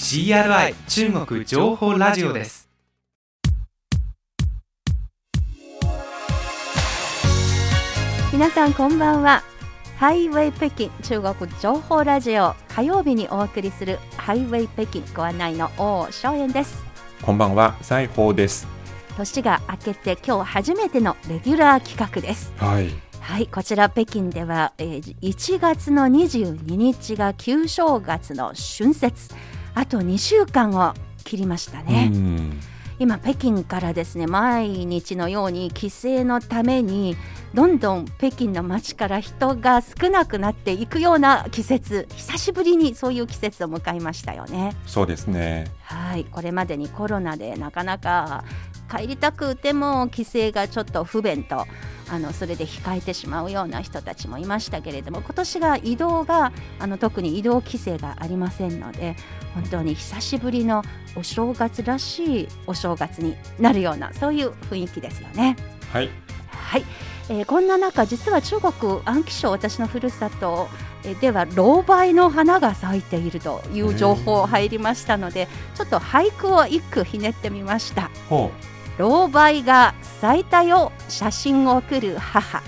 CRI 中国情報ラジオです。皆さんこんばんは。ハイウェイ北京中国情報ラジオ。火曜日にお送りするハイウェイ北京ご案内の王正円です。こんばんは、西宝です。年が明けて今日初めてのレギュラー企画です。はい。はいこちら北京では、えー1月の22日が旧正月の春節あと2週間を切りましたね、うん。今北京からですね毎日のように帰省のためにどんどん北京の街から人が少なくなっていくような季節久しぶりにそういう季節を迎えましたよねそうですね。はいこれまでにコロナでなかなか帰りたくても帰省がちょっと不便とあのそれで控えてしまうような人たちもいましたけれども今年が移動があの特に移動規制がありませんので本当に久しぶりのお正月らしいお正月になるようなそういう雰囲気ですよね。はい。はい、えーこんな中実は中国安徽省私のふるさとえーでは老梅の花が咲いているという情報入りましたのでちょっと俳句を一句ひねってみましたほ老梅が咲いたよ写真を送る母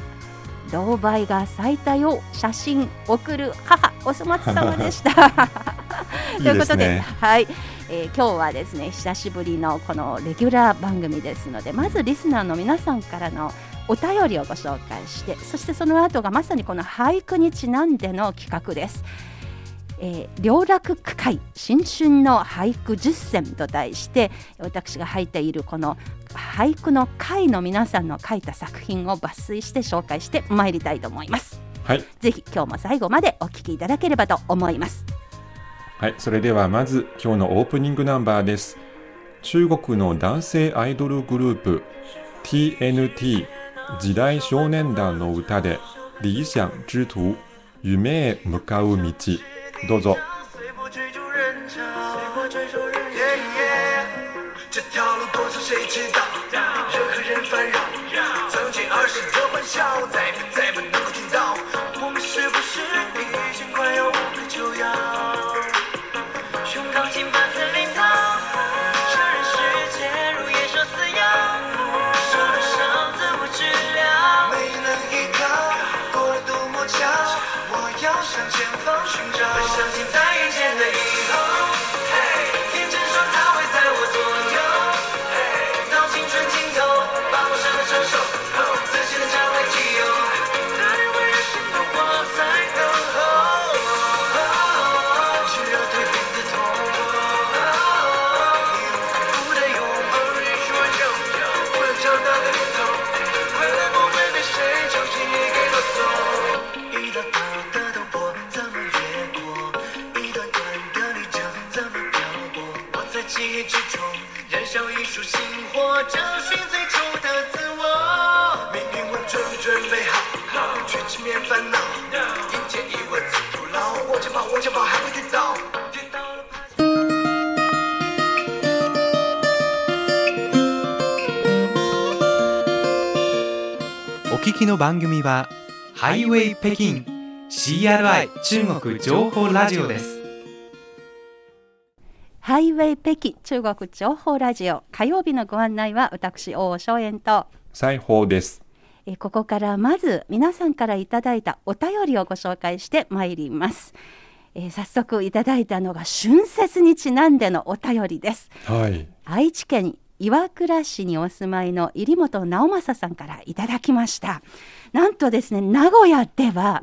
老梅が咲いたよ写真送る母お粗末様でした ということで。はい、えー今日はですね久しぶりのこのレギュラー番組ですのでまずリスナーの皆さんからのお便りをご紹介してそしてその後がまさにこの俳句にちなんでの企画です。えー、良楽区会新春の俳句実践と題して私が書いているこの俳句の会の皆さんの書いた作品を抜粋して紹介してまいりたいと思います。はい。ぜひ今日も最後までお聞きいただければと思います。はい。それではまず今日のオープニングナンバーです。中国の男性アイドルグループ TNT 時代少年団の歌で理想之途夢へ向かう道。どうぞ。番組はハイウェイ北京 CRI 中国情報ラジオです。ハイウェイ北京中国情報ラジオ。火曜日のご案内は私王正円と。西宝です。えーここからまず皆さんからいただいたお便りをご紹介してまいります、えー早速いただいたのが春節にちなんでのお便りです。はい。愛知県岩倉市にお住まいの入本直政さんからいただきましたなんとですね名古屋では、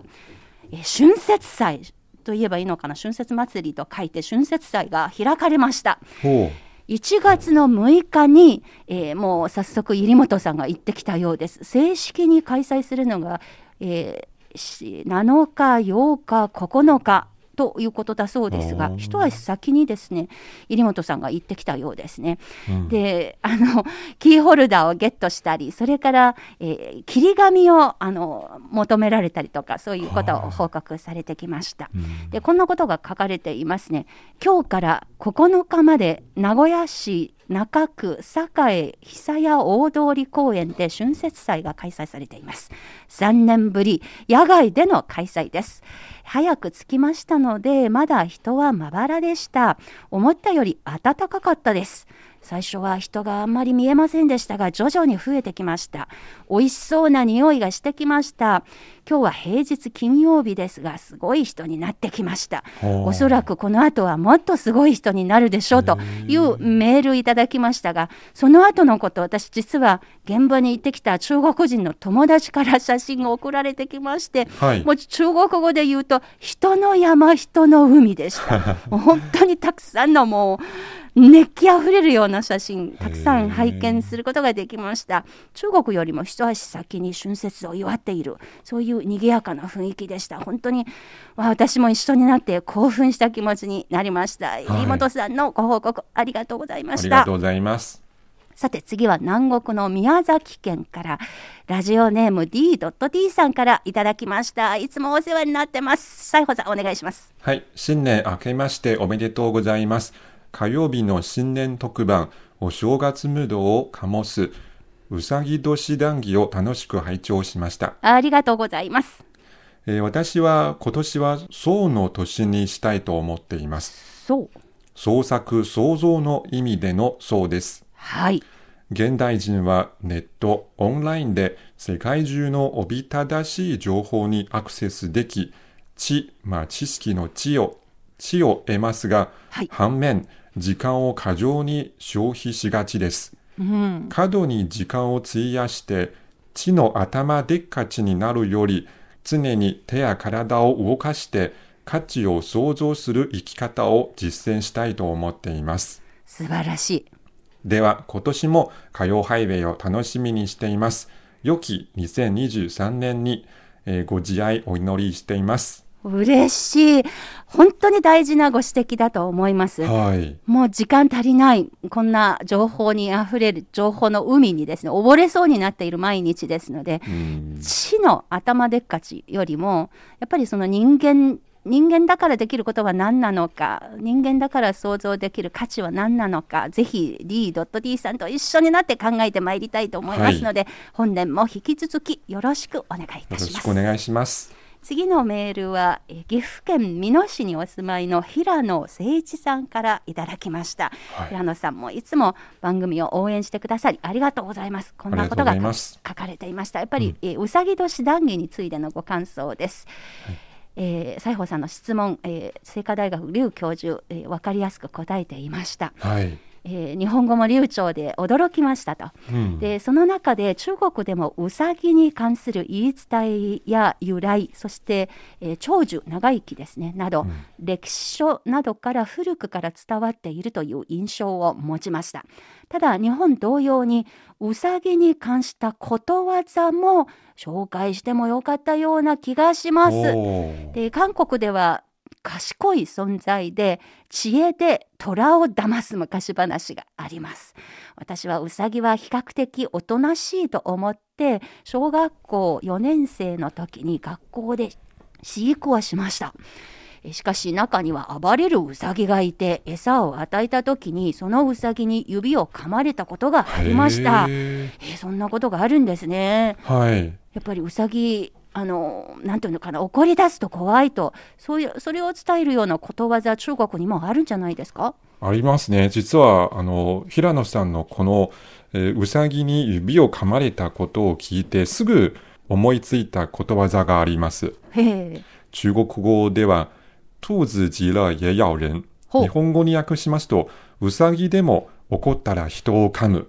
えー春節祭といえばいいのかな春節祭りと書いて春節祭が開かれました。ほ1月の6日に、えーもう早速入本さんが行ってきたようです。正式に開催するのが、えーし7日8日9日ということだそうですが一足先にですね入本さんが行ってきたようですね。うんであのキーホルダーをゲットしたりそれから、えー切り紙をあの求められたりとかそういうことを報告されてきました。うんでこんなことが書かれていますね。今日から9日まで名古屋市中区栄久屋大通公園で春節祭が開催されています。3年ぶり野外での開催です。早く着きましたのでまだ人はまばらでした。思ったより暖かかったです。最初は人があんまり見えませんでしたが徐々に増えてきました。美味しそうな匂いがしてきました。今日は平日金曜日ですがすごい人になってきました。おそらくこの後はもっとすごい人になるでしょうというメールいただきましたがその後のこと私実は現場に行ってきた中国人の友達から写真が送られてきましてはい。もう中国語で言うと人の山人の海でした。本当にたくさんのもう熱気あふれるような写真たくさん拝見することができました。中国よりも一足先に春節を祝っている。そういう賑やかな雰囲気でした。本当にわ私も一緒になって興奮した気持ちになりました、入本さんのご報告ありがとうございました。ありがとうございます。さて次は南国の宮崎県からラジオネーム D.D さんからいただきました。いつもお世話になってます。西穂さんお願いします。はい、新年明けましておめでとうございます。火曜日の新年特番、お正月ムードを醸す、うさぎ年談義を楽しく拝聴しました。ありがとうございますえー私は今年は創の年にしたいと思っています。そう創作創造の意味での創です。はい現代人はネット、オンラインで世界中のおびただしい情報にアクセスでき、知、まあ知識の知を、知を得ますが、はい反面、時間を過剰に消費しがちです。うん過度に時間を費やして、知の頭でっかちになるより、常に手や体を動かして、価値を創造する生き方を実践したいと思っています。素晴らしいでは今年も火曜ハイウェイを楽しみにしています。良き2023年に、えーご自愛お祈りしています。嬉しい本当に大事なご指摘だと思いますはい。もう時間足りない、こんな情報にあふれる情報の海にですね、溺れそうになっている毎日ですので、うん知の頭でっかちよりも、やっぱりその人間、人間だからできることは何なのか、人間だから想像できる価値は何なのか、ぜひ D.D さんと一緒になって考えてまいりたいと思いますので、本年も引き続きよろしくお願いいたします。しくお願いします。次のメールはえー岐阜県美濃市にお住まいの平野誠一さんからいただきました、はい。平野さんもいつも番組を応援してくださりありがとうございます。こんなことあが書かれていました。やっぱり、えーうさぎ年談義についてのご感想です、えー西郷さんの質問、えー、清華大学劉教授、えー、分かりやすく答えていました、はい。えー日本語も流暢で驚きましたと。うん。でその中で中国でもうさぎに関する言い伝えや由来そして、えー長寿長生きですねなど、歴史書などから古くから伝わっているという印象を持ちました。ただ日本同様にうさぎに関したことわざも紹介してもよかったような気がします。で韓国では賢い存在で知恵で虎を騙す昔話があります。私はウサギは比較的おとなしいと思って小学校4年生の時に学校で飼育はしました。えしかし中には暴れるウサギがいて餌を与えた時にそのウサギに指を噛まれたことがありました。へえそんなことがあるんですね。ーはい。やっぱりうさぎあのなんていうのかな怒り出すと怖いとそういうそれを伝えるようなことわざ中国にもあるんじゃないですか？ありますね。実は、あの、平野さんのこの、えーうさぎに指を噛まれたことを聞いて、すぐ思いついたことわざがあります。中国語では、兔子急了也咬人。日本語に訳しますと、うさぎでも怒ったら人を噛む。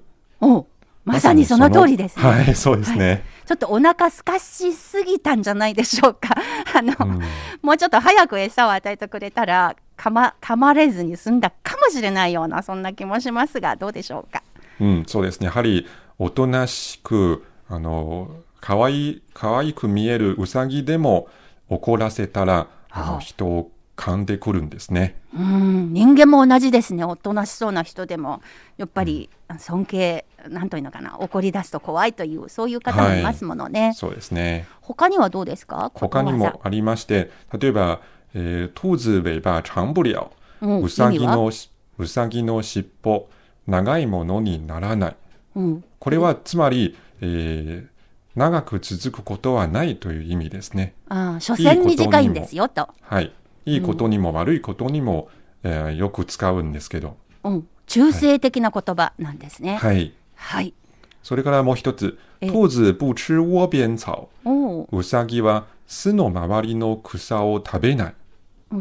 まさにその通りですね、はい、そうですね。ちょっとお腹すかしすぎたんじゃないでしょうか。あの、うん。もうちょっと早く餌を与えてくれたら噛ま噛まれずに済んだかもしれないようなそんな気もしますがどうでしょうか。うん、そうですね。やはり、おとなしく、あの、かわいい、かわいく見えるうさぎでも怒らせたら、あの、はあ。人を噛んでくるんですね。うん。人間も同じですね。おとなしそうな人でも。やっぱり尊敬なんというのかな。怒り出すと怖いというそういう方もいますものね、そうですね。他にはどうですか？他にもありまして、例えば、えー、兔子尾巴長不了。うん。うさぎのし、うさぎの尻尾、長いものにならない。ざうん、これはつまり、えー長く続くことはないという意味ですね。ああ所詮短いんですよと。はい。いいことにも悪いことにも、えーよく使うんですけど。うん、中性的な言葉なんですね。はい。はい。それからもう一つ。え兔子不吃窝边草。うさぎは巣の周りの草を食べない。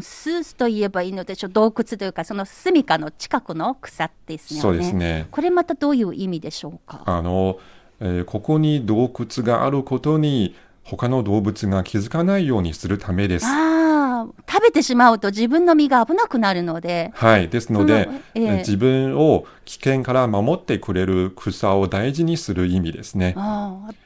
スースと言えばいいのでしょう。洞窟というか、その住処の近くの草ですよね。そうですね。これまたどういう意味でしょうか？あの、えーここに洞窟があることに他の動物が気づかないようにするためです。ああ、食べてしまうと自分の身が危なくなるので。はい。ですので、えええー自分を危険から守ってくれる草を大事にする意味ですね。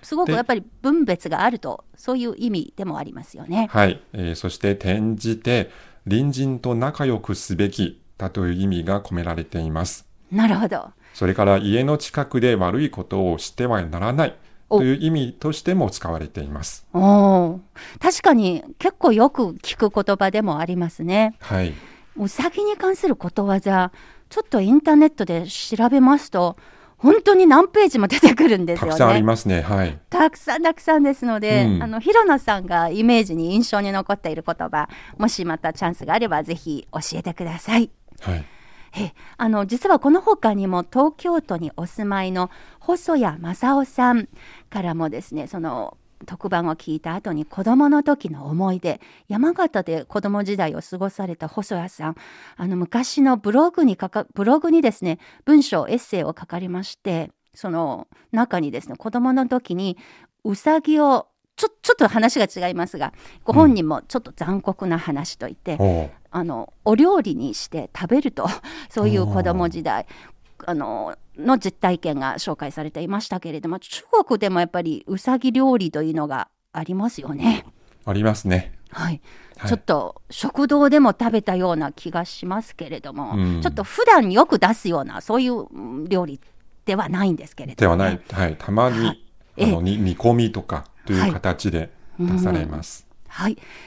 すごくでやっぱり分別があると、そういう意味でもありますよね。はい。えーそして転じて隣人と仲良くすべきだという意味が込められています。なるほど。それから家の近くで悪いことをしてはならないおという意味としても使われています。おお、確かに結構よく聞く言葉でもありますね。はい。うさぎに関することわざ、ちょっとインターネットで調べますと、本当に何ページも出てくるんですよね。たくさんありますね。はい。たくさんたくさんですので、うんあの広野さんがイメージに印象に残っている言葉、もしまたチャンスがあればぜひ教えてください。はい。えあの実はこの他にも東京都にお住まいの細谷正夫さんからもですねその特番を聞いた後に子供の時の思い出山形で子供時代を過ごされた細谷さんあの昔のブログに書かブログにですね文章エッセイを書かれましてその中にですね子供の時にうさぎをちょちょっと話が違いますがご本人もちょっと残酷な話と言って、あのお料理にして食べると そういう子供時代あのの実体験が紹介されていましたけれども中国でもやっぱりうさぎ料理というのがありますよね。ありますね。はい、はいちょっと食堂でも食べたような気がしますけれども、うんちょっと普段よく出すようなそういううん料理ではないんですけれども、ね、ではない。はい。たまに、はいあの、えに煮込みとかという形で出されます。はい。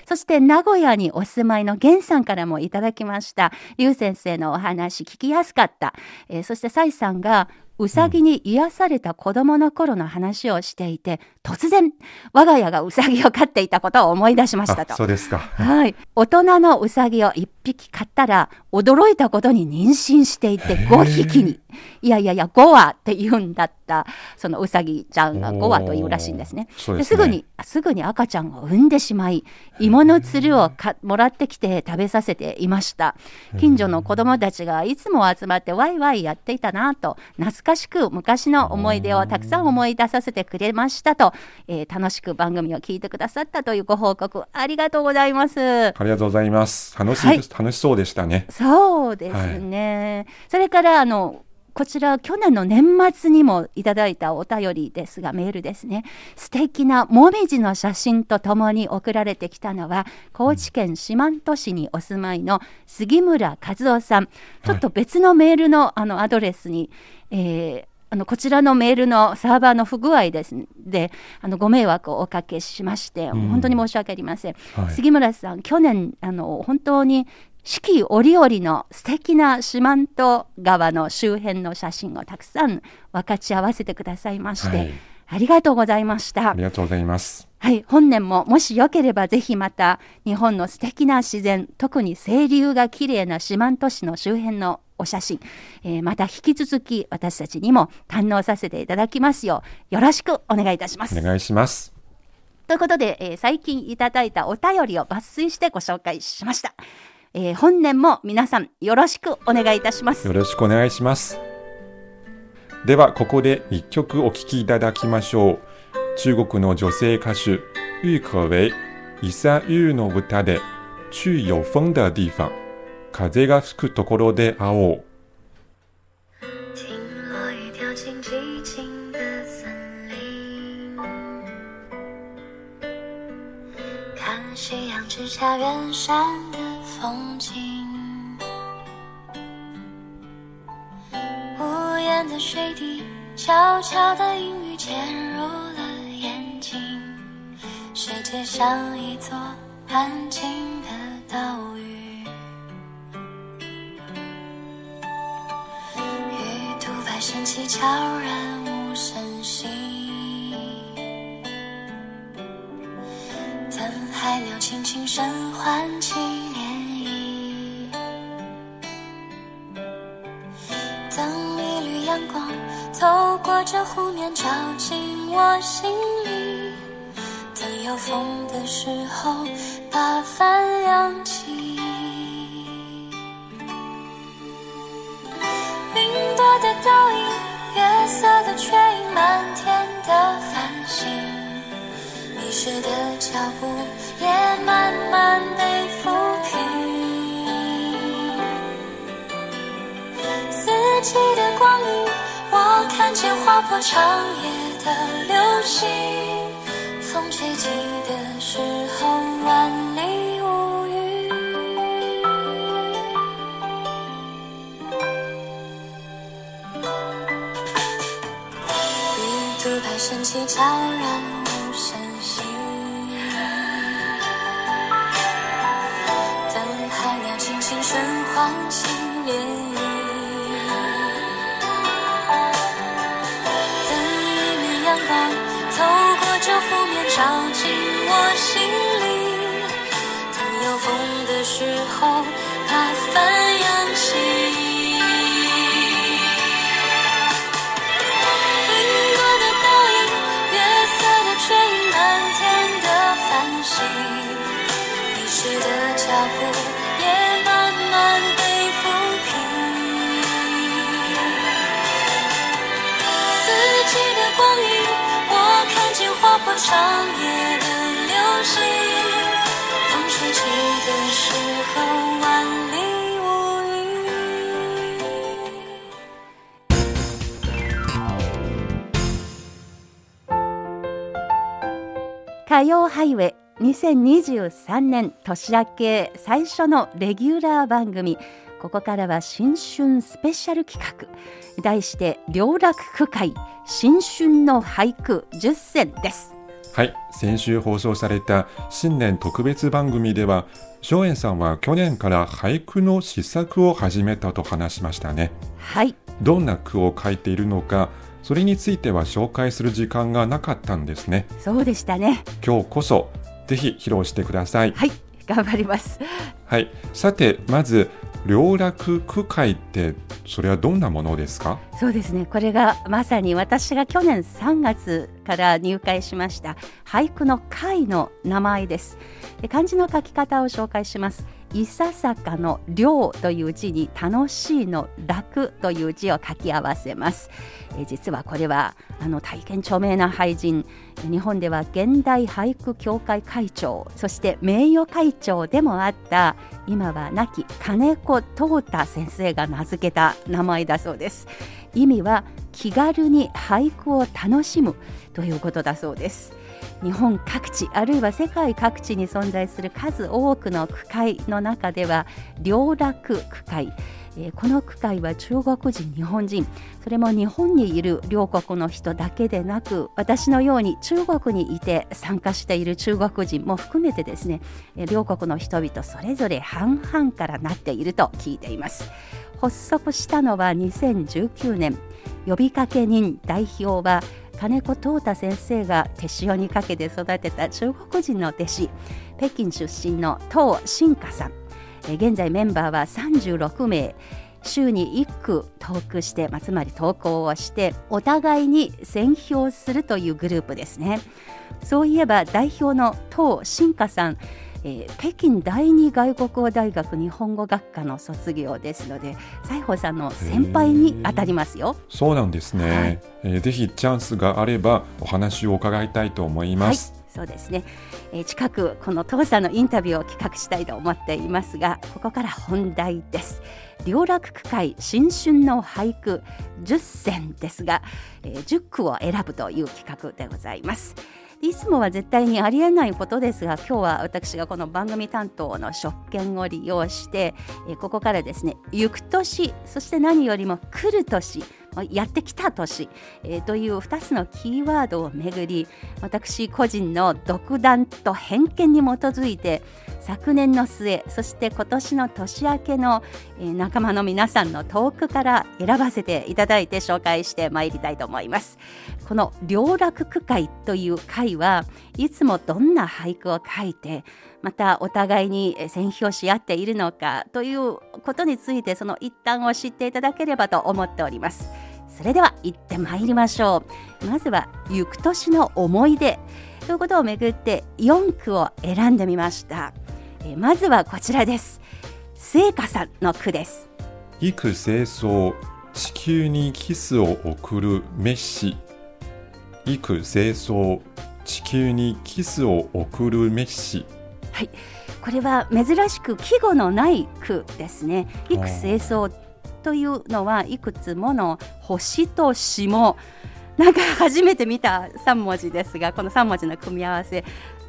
そして名古屋にお住まいの源さんからもいただきました。劉先生のお話聞きやすかった。えーそして蔡さんがうさぎに癒された子供の頃の話をしていて、突然我が家がうさぎを飼っていたことを思い出しましたあ、とそ。うですか。はい。大人のうさぎを一匹飼ったら、驚いたことに妊娠していて5匹に。いやいやいや、5羽って言うんだった、そのうさぎちゃんが5羽というらしいんですね。そうですねすぐに、すぐに赤ちゃんを産んでしまい、芋のつるをかもらってきて食べさせていました。近所の子供たちがいつも集まってワイワイやっていたなと、懐かしく昔の思い出をたくさん思い出させてくれましたと、えー楽しく番組を聞いてくださったというご報告、ありがとうございます。ありがとうございます。楽しい、はい楽しそうでしたね。そうですね。それからあのこちら去年の年末にもいただいたお便りですがメールですね。素敵なもみじの写真とともに送られてきたのは高知県四万十市にお住まいの杉村和夫さん。ちょっと別のメールのあのアドレスに、えーあのこちらのメールのサーバーの不具合ですね。であのご迷惑をおかけしまして、ん。本当に申し訳ありません、はい。杉村さん去年あの本当に四季折々の素敵な四万十川の周辺の写真をたくさん分かち合わせてくださいまして、はいありがとうございましたあり。がとうございます。はい、本年ももしよければぜひまた日本の素敵な自然、特に清流が綺麗な四万十市の周辺のお写真、えーまた引き続き私たちにも堪能させていただきますようよろしくお願いいたしますお。願いします。ということで、えー最近いただいたお便りを抜粋してご紹介しました。えー本年も皆さんよろしくお願いいたしますよ。ろしくお願いします。では、ここで一曲お聴きいただきましょう。中国の女性歌手、郁可唯、伊佐優の歌で、去有風的地方、風が吹くところで会おう。听落一条情寂静的森林，看夕阳之下远山的风景。屋檐的水滴，悄悄的阴雨潜入了眼睛。世界像一座安静的岛屿，鱼突拍升起，悄然无声息。等海鸟轻轻声唤阳光透过这湖面照进我心里，等有风的时候把帆扬起。云朵的倒影，月色的缺影，满天的繁星。迷失的脚步也慢慢被抚平，四季的光阴，我看见划破长夜的流星，风吹起的时候万里无云。鱼肚拍升起，悄然无声息。等海鸟轻轻声唤起涟漪，这湖面照进我心看见划破长夜的流星，风吹起的时候万里无云。火曜ハイウェイ2023年年明け最初のレギュラー番組ここからは新春スペシャル企画題して両楽区会新春の俳句10選ですはい、先週放送された新年特別番組では、松園さんは去年から俳句の試作を始めたと話しましたね。はいどんな句を書いているのか、それについては紹介する時間がなかったんですね。そうでしたね今日こそ、ぜひ披露してください。はい頑張りますはい、さて、まず、両楽区会って、それはどんなものですか？そうですね。これがまさに私が去年3月から入会しました俳句の会の名前です。で漢字の書き方を紹介します。いささかの両という字に楽しいの楽という字を書き合わせます。えー実はこれはあの大変著名な俳人日本では現代俳句協会会長そして名誉会長でもあった今は亡き金子東太先生が名付けた名前だそうです。意味は気軽に俳句を楽しむということだそうです。日本各地あるいは世界各地に存在する数多くの区会の中では両楽区会。えこの区会は中国人日本人それも日本にいる両国の人だけでなく私のように中国にいて参加している中国人も含めてですねえ両国の人々それぞれ半々からなっていると聞いています。発足したのは2019年。呼びかけ人代表は金子東太先生が手塩にかけて育てた中国人の弟子北京出身の唐新華さん。現在メンバーは36名。週に1句トークして、まあ、つまり投稿をしてお互いに選評するというグループですね。そういえば代表の唐新華さんえー北京第二外国語大学日本語学科の卒業ですので西郷さんの先輩にあたりますよ。そうなんですね。はいえーぜひチャンスがあればお話を伺いたいと思いはいます。、そうですね、えー近くこの当さんのインタビューを企画したいと思っていますがここから本題です両楽区会新春の俳句10選ですが、えー10句を選ぶという企画でございますいつもは絶対にありえないことですが今日は私がこの番組担当の職権を利用して、えここからですね行く年そして何よりも来る年やってきた年、えーという2つのキーワードをめぐり私個人の独断と偏見に基づいて昨年の末そして今年の年明けの、えー仲間の皆さんのトークから選ばせていただいて紹介してまいりたいと思います。この良楽区会という会はいつもどんな俳句を書いてまたお互いにえ選評し合っているのかということについてその一端を知っていただければと思っております。それでは行ってまいりましょう。まずは行く年の思い出ということをめぐって4句を選んでみました。えまずはこちらです。聖華さんの句です。幾清掃地球にキスを送るメッシ幾清掃地球にキスを送るメッシ。はい、これは珍しく季語のない句ですね。幾清掃というのはいくつもの星と霜。なんか初めて見た3文字ですがこの3文字の組み合わせ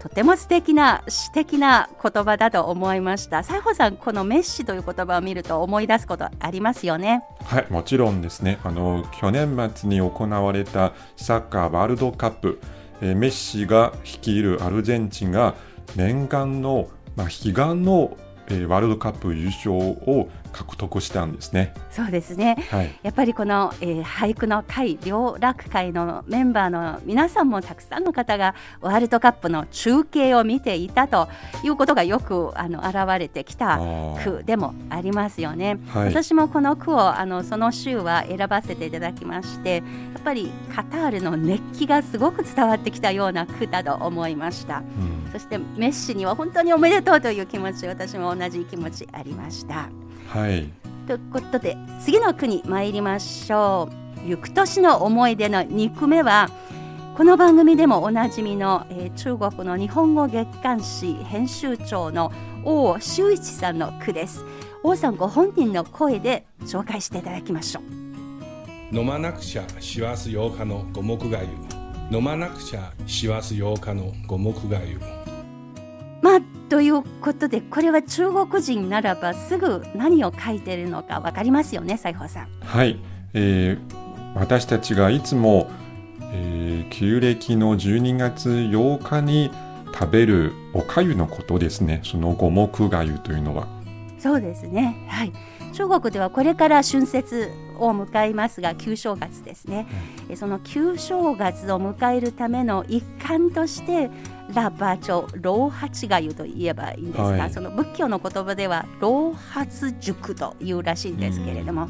とても素敵な詩的な言葉だと思いました。西郷さんこのメッシという言葉を見ると思い出すことありますよね。はいもちろんですね。あの去年末に行われたサッカーワールドカップ、えーメッシが率いるアルゼンチンが念願の、まあ、悲願の、えーワールドカップ優勝を獲得したんですね。そうですねはいやっぱりこの、えー俳句の会良楽会のメンバーの皆さんもたくさんの方がワールドカップの中継を見ていたということがよくあの現れてきた句でもありますよね。はい私もこの句をあのその週は選ばせていただきましてやっぱりカタールの熱気がすごく伝わってきたような句だと思いました。うんそしてメッシには本当におめでとうという気持ち私も同じ気持ちありました。はいということで次の句に参りましょう。行く年の思い出の2句目はこの番組でもおなじみの、えー中国の日本語月刊誌編集長の王修一さんの句です。王さんご本人の声で紹介していただきましょう。飲まなくちゃ師走8日の五目がゆ飲まなくちゃ師走8日の五目がゆまあということでこれは中国人ならばすぐ何を書いているのかわかりますよね西郷さん。はい、えー私たちがいつも、えー旧暦の12月8日に食べるおかゆのことですねその五目がゆというのはそうですね。はい。中国ではこれから春節を迎えますが旧正月ですね、えその旧正月を迎えるための一環としてラバチョ老八がゆと言えばいいんですが、はいその仏教の言葉では老発塾というらしいんですけれども、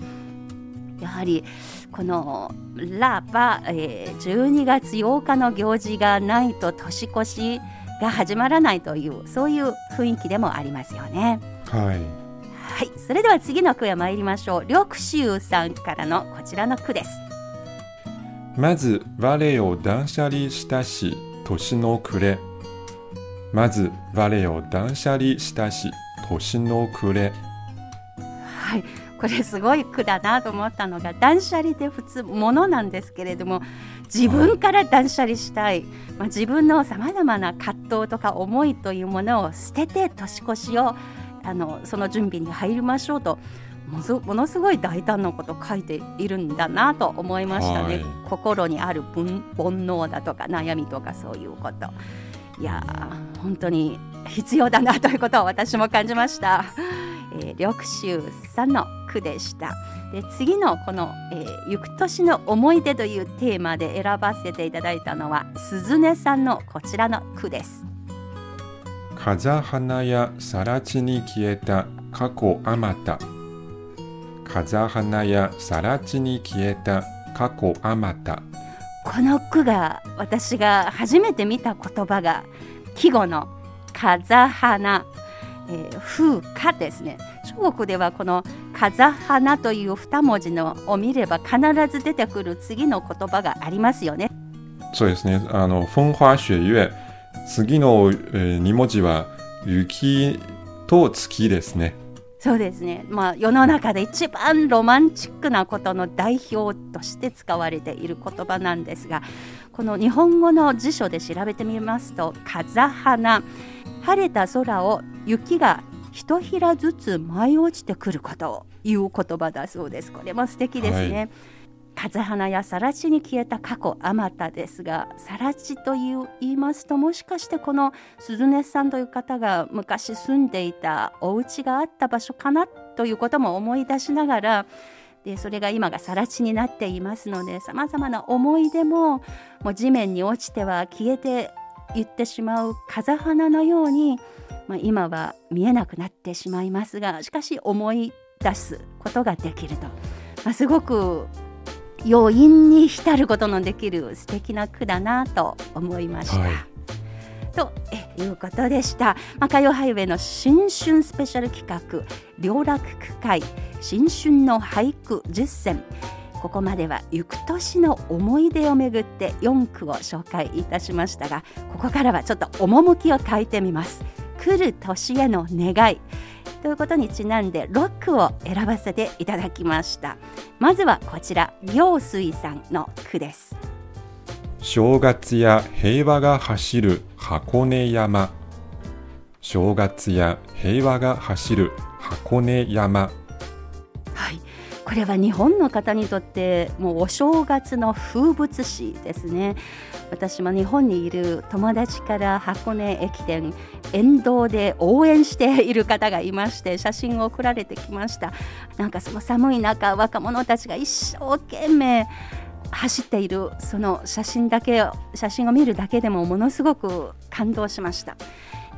やはりこのラバ、えー12月8日の行事がないと年越しが始まらないというそういう雰囲気でもありますよね。はいはい、それでは次の句へ参りましょう。緑秋さんからのこちらの句です。まず我を断捨離したし年の暮れ。まず我を断捨離したし年の暮れ。はい、これすごい句だなと思ったのが断捨離って普通ものなんですけれども自分から断捨離したい、まあ、自分のさまざまな葛藤とか思いというものを捨てて年越しをあのその準備に入りましょうとものすごい大胆なことを書いているんだなと思いましたね、はい。心にある煩煩悩だとか悩みとかそういうこと。いやー本当に必要だなということを私も感じました。えー緑秋さんの句でした。で次のこの、えー行く年の思い出というテーマで選ばせていただいたのは鈴音さんのこちらの句です。風花や更地に消えた過去あまた風花や更地に消えた過去あまたこの句が私が初めて見た言葉が季語の風花、えー風花ですね中国ではこの風花という二文字のを見れば必ず出てくる次の言葉がありますよねそうですね。あの、風花雪月。次の、えー、2文字は、雪と月ですね。そうですね、まあ、世の中で一番ロマンチックなことの代表として使われている言葉なんですがこの日本語の辞書で調べてみますと「風花」晴れた空を雪がひとひらずつ舞い落ちてくることを言う言葉だそうです。これも素敵ですね。はい風花やさら地に消えた過去あまたですがさら地という言いますともしかしてこの鈴音さんという方が昔住んでいたお家があった場所かなということも思い出しながらでそれが今がさら地になっていますのでさまざまな思い出ももう地面に落ちては消えていってしまう風花のように、まあ、今は見えなくなってしまいますがしかし思い出すことができると、まあ、すごく余韻に浸ることのできる素敵な句だなと思いました。はい。とえいうことでした、まあ、火曜ハイウェイの新春スペシャル企画「両楽区会新春の俳句10選」ここまでは行く年の思い出をめぐって4句を紹介いたしましたがここからはちょっと趣を変えてみます。来る年への願いということにちなんで6句を選ばせていただきました。まずはこちら行水さんの句です。正月や平和が走る箱根山。正月や平和が走る箱根山。はい、これは日本の方にとってもうお正月の風物詩ですね。私も日本にいる友達から箱根駅伝沿道で応援している方がいまして写真を送られてきました。なんかその寒い中若者たちが一生懸命走っているその写真だけ写真を見るだけでもものすごく感動しました。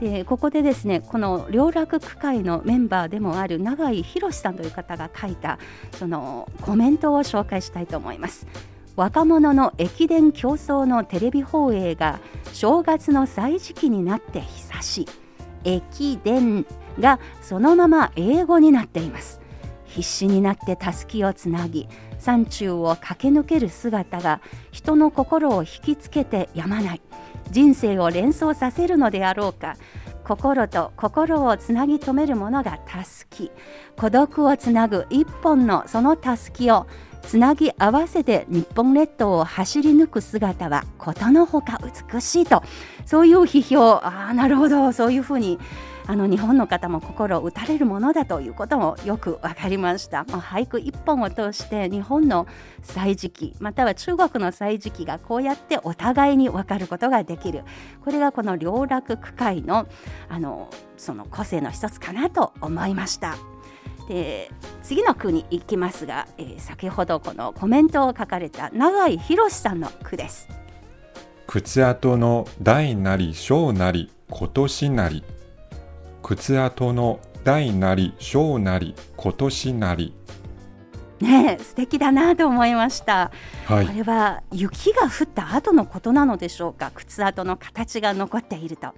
でここでですねこの両楽区会のメンバーでもある永井博さんという方が書いたそのコメントを紹介したいと思います。若者の駅伝競争のテレビ放映が正月の歳時期になって久し駅伝がそのまま英語になっています。必死になってたすきをつなぎ山中を駆け抜ける姿が人の心を引きつけてやまない。人生を連想させるのであろうか。心と心をつなぎ止めるものがたすき。孤独をつなぐ一本のそのたすきをつなぎ合わせて日本列島を走り抜く姿はことのほか美しいと。そういう批評。ああなるほど。そういうふうにあの日本の方も心を打たれるものだということもよく分かりました、まあ、俳句一本を通して日本の歳時記または中国の歳時記がこうやってお互いに分かることができるこれがこの両楽区会のあのその個性の一つかなと思いました。で次の句に行きますが、えー先ほどこのコメントを書かれた永井博さんの句です。靴跡の大なり小なり今年なり靴跡の大なり小なり今年なり。ねえ素敵だなと思いました。はい。これは雪が降った後のことなのでしょうか？靴跡の形が残っていると。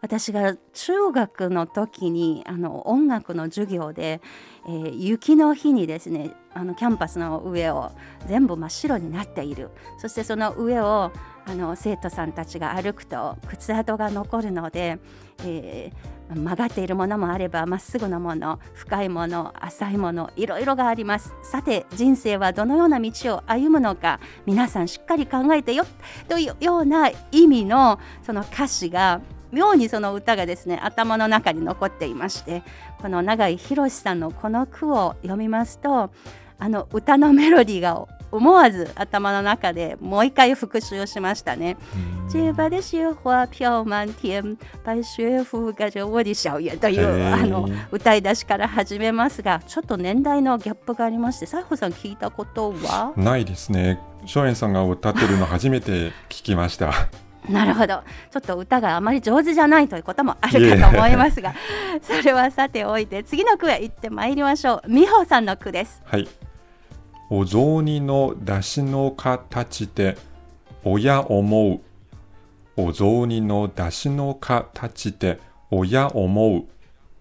私が中学の時にあの音楽の授業で、えー雪の日にですねあのキャンパスの上を全部真っ白になっている。そしてその上をあの生徒さんたちが歩くと靴跡が残るので、えー曲がっているものもあればまっすぐなもの深いもの浅いものいろいろがあります。さて人生はどのような道を歩むのか皆さんしっかり考えてよというような意味のその歌詞が妙にその歌がですね頭の中に残っていましてこの永井博さんのこの句を読みますとあの歌のメロディーが思わず頭の中でもう一回復習しましたね。洁白的雪花飘满天，白雪覆盖着我的校園という、あの歌い出しから始めますがちょっと年代のギャップがありまして西郷さん聞いたことは？ないですね。松園さんが歌ってるの初めて聞きました。なるほど。ちょっと歌があまり上手じゃないということもあるかと思いますが それはさておいて次の句へ行ってまいりましょう。美穂さんの句です。はいお雑煮の出汁の形で親思う。お雑煮の出汁の形で親思う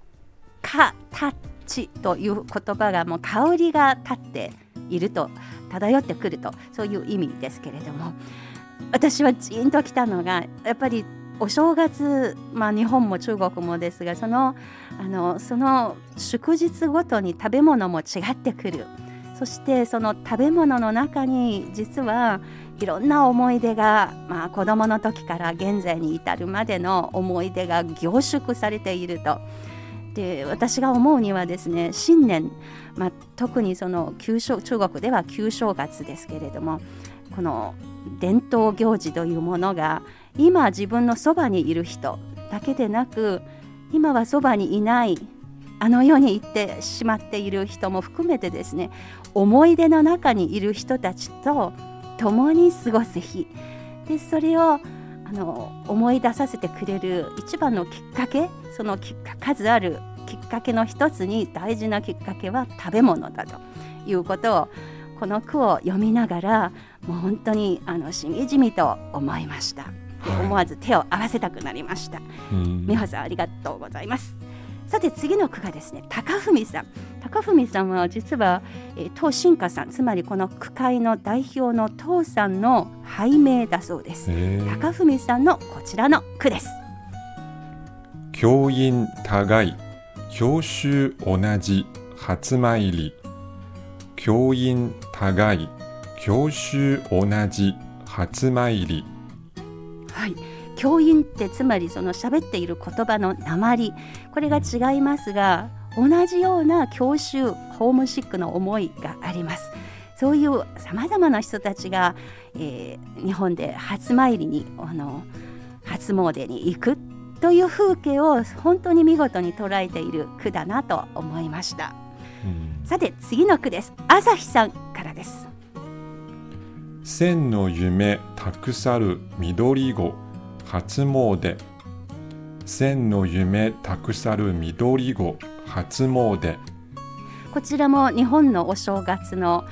「かタッチ」という言葉がもう香りが立っていると漂ってくるとそういう意味ですけれども私はジーンときたのがやっぱりお正月、まあ、日本も中国もですがそのあのその祝日ごとに食べ物も違ってくる。そしてその食べ物の中に実はいろんな思い出が、まあ、子どもの時から現在に至るまでの思い出が凝縮されていると。で私が思うにはですね新年、まあ、特にその旧正中国では旧正月ですけれどもこの伝統行事というものが今自分のそばにいる人だけでなく今はそばにいないあの世に行ってしまっている人も含めてですね思い出の中にいる人たちと共に過ごす日。でそれをあの思い出させてくれる一番のきっかけそのきっか数あるきっかけの一つに大事なきっかけは食べ物だと。いうことをこの句を読みながらもう本当にあのしみじみと思いました、思わず手を合わせたくなりました。うん。美穂さんありがとうございますさて次の句がですね高文さん。高文さんは実は、えー、東進化さんつまりこの句会の代表の東さんの拝命だそうです。高文さんのこちらの句です。教員互い教習同じ初参り。教員互い教習同じ初参り。はい教員ってつまりその喋っている言葉の鉛これが違いますが同じような教習ホームシックの思いがあります。そういうさまざまな人たちが、えー日本で初参りにあの初詣に行くという風景を本当に見事に捉えている句だなと思いました。うん。さて次の句です。朝日さんからです。千の夢たくさる緑子初詣。千の夢たくさる緑子。初詣。こちらも日本のお正月の、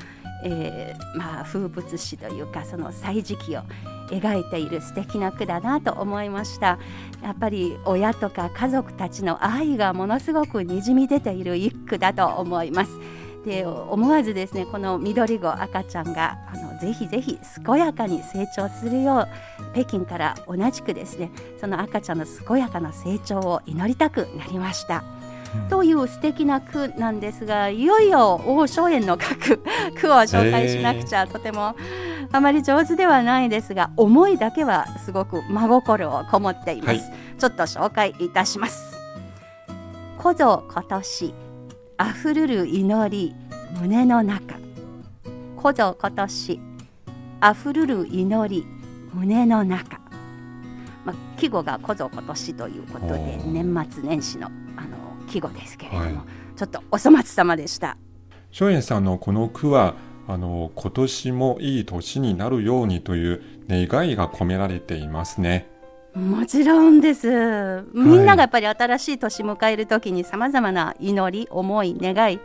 えーまあ、風物詩というかその歳時記を描いている素敵な句だなと思いました。やっぱり親とか家族たちの愛がものすごくにじみ出ている一句だと思います。で思わずですねこの緑子赤ちゃんがあのぜひぜひ健やかに成長するよう北京から同じくですねその赤ちゃんの健やかな成長を祈りたくなりました。という素敵な句なんですがいよいよ王正円の書く 句を紹介しなくちゃ、とてもあまり上手ではないですが思いだけはすごく真心をこもっています、はい。ちょっと紹介いたします。小僧今年溢るる祈り胸の中小僧今年溢るる祈り胸の中まあ、季語が小僧今年ということで年末年始のあの季語ですけれども、はいちょっとお粗末様でした。松園さんのこの句はあの今年もいい年になるようにという願いが込められていますね。もちろんです。みんながやっぱり新しい年迎えるときにさまざまな祈り、思い、願い、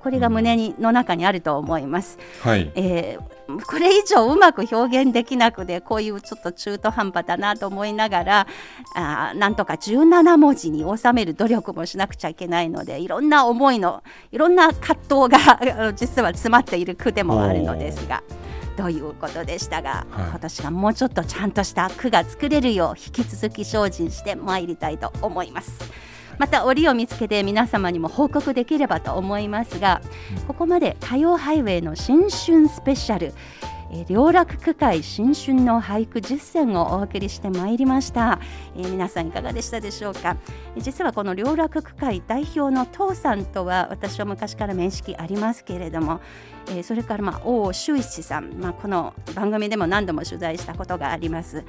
これが胸にの中にあると思います。はい。えーこれ以上うまく表現できなくてこういうちょっと中途半端だなと思いながらあーなんとか17文字に収める努力もしなくちゃいけないのでいろんな思いのいろんな葛藤が 実は詰まっている句でもあるのですが。ということでしたが、はい。今年はもうちょっとちゃんとした句が作れるよう引き続き精進してまいりたいと思います。また折を見つけて皆様にも報告できればと思いますが、ここまで火曜ハイウェイの新春スペシャルえー両楽区会新春の俳句実践をお送りしてまいりました、えー皆さんいかがでしたでしょうか？えー実はこの両楽区会代表の父さんとは私は昔から面識ありますけれども、えーそれからまあ王修一さん、まあ、この番組でも何度も取材したことがあります。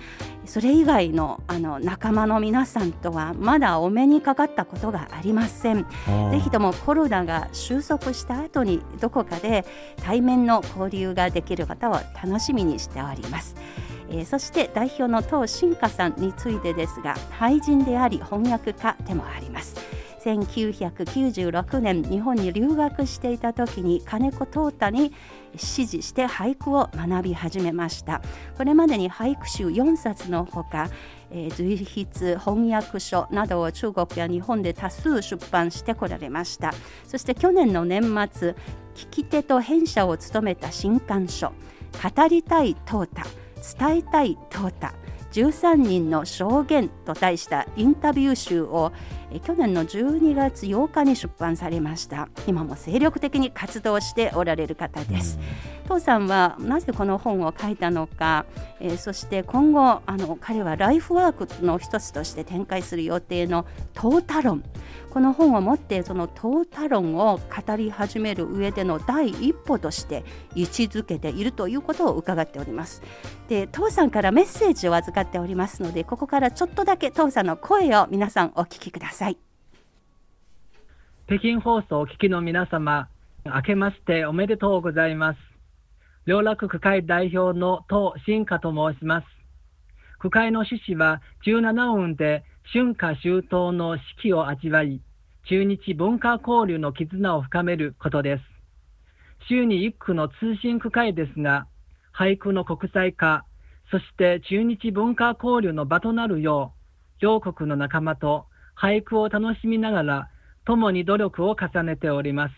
それ以外のあの仲間の皆さんとはまだお目にかかったことがありません。ぜひともコロナが収束した後にどこかで対面の交流ができる方を楽しみにしております。えーそして代表の東進華さんについてですが俳人であり翻訳家でもあります。1996年日本に留学していた時に金子東太に指示して俳句を学び始めましたこれまでに俳句集4冊のほか、えー随筆翻訳書などを中国や日本で多数出版してこられましたそして去年の年末聞き手と編者を務めた新刊書「語りたい淘汰伝えたい淘汰13人の証言と題したインタビュー集をえ去年の12月8日に出版されました。今も精力的に活動しておられる方です。父さんはなぜこの本を書いたのか、えーそして今後あの彼はライフワークの一つとして展開する予定のトータ論この本を持ってそのトータ論を語り始める上での第一歩として位置づけているということを伺っております。で父さんからメッセージを預かっておりますのでここからちょっとだけ父さんの声を皆さんお聞きください北京放送をお聞きの皆様、明けましておめでとうございます。両楽区会代表の東新華と申します。区会の趣旨は17音で春夏秋冬の四季を味わい、中日文化交流の絆を深めることです。週に一区の通信区会ですが、俳句の国際化、そして中日文化交流の場となるよう、両国の仲間と俳句を楽しみながら、共に努力を重ねております。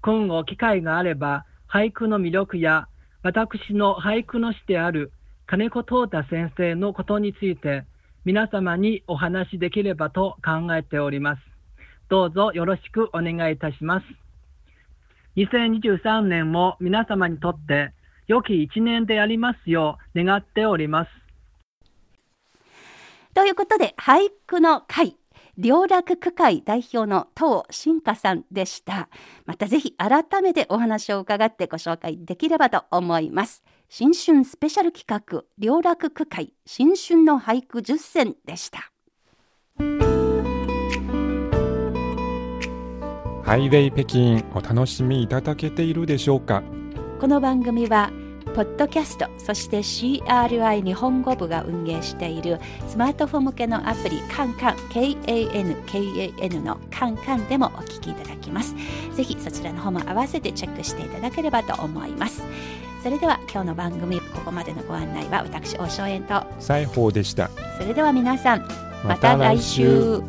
今後機会があれば、俳句の魅力や、私の俳句の師である金子東太先生のことについて、皆様にお話しできればと考えております。どうぞよろしくお願いいたします。2023年も皆様にとって良き一年でありますよう願っております。ということで俳句の会両楽区会代表の東新華さんでした。またぜひ改めてお話を伺ってご紹介できればと思います。新春スペシャル企画両楽区会新春の俳句10選でした。ハイウェイ北京お楽しみいただけているでしょうか？この番組はポッドキャストそして CRI 日本語部が運営しているスマートフォン向けのアプリカンカン KANKAN のカンカンでもお聞きいただきます。ぜひそちらの方も合わせてチェックしていただければと思います。それでは今日の番組ここまでのご案内は私大正円と。西宝でした。それでは皆さんまた来週